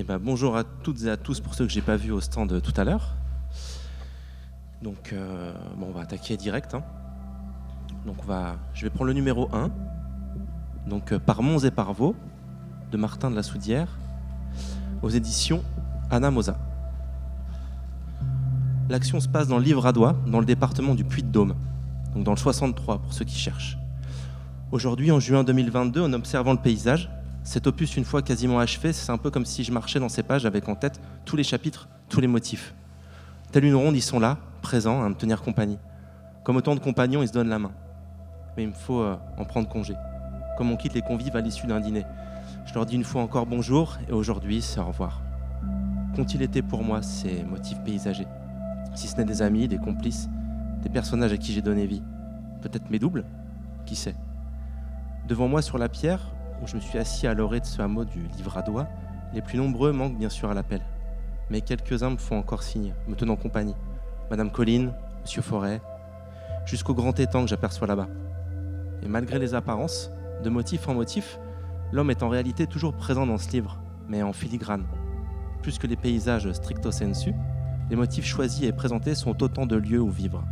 Eh ben, bonjour à toutes et à tous pour ceux que j'ai pas vus au stand tout à l'heure. Donc, euh, bon, on va attaquer direct. hein. Donc, je vais prendre le numéro 1. Donc, euh, Par Mons et par Vaux, de Martin de la Soudière, aux éditions Anna Mosa. L'action se passe dans le Livradois, dans le département du Puy-de-Dôme, donc dans le 63 pour ceux qui cherchent. Aujourd'hui, en juin 2022, en observant le paysage, cet opus, une fois quasiment achevé, c'est un peu comme si je marchais dans ces pages avec en tête tous les chapitres, tous les motifs. Telle une ronde, ils sont là, présents, à me tenir compagnie. Comme autant de compagnons, ils se donnent la main. Mais il me faut euh, en prendre congé. Comme on quitte les convives à l'issue d'un dîner. Je leur dis une fois encore bonjour, et aujourd'hui, c'est au revoir. Qu'ont-ils été pour moi ces motifs paysagers? Si ce n'est des amis, des complices, des personnages à qui j'ai donné vie. Peut-être mes doubles? Qui sait? Devant moi, sur la pierre, où je me suis assis à l'orée de ce hameau du Livradois, les plus nombreux manquent bien sûr à l'appel. Mais quelques-uns me font encore signe, me tenant compagnie. Madame Colline, Monsieur Forêt, jusqu'au grand étang que j'aperçois là-bas. Et malgré les apparences, de motif en motif, l'homme est en réalité toujours présent dans ce livre, mais en filigrane. Plus que les paysages stricto sensu, les motifs choisis et présentés sont autant de lieux où vivre.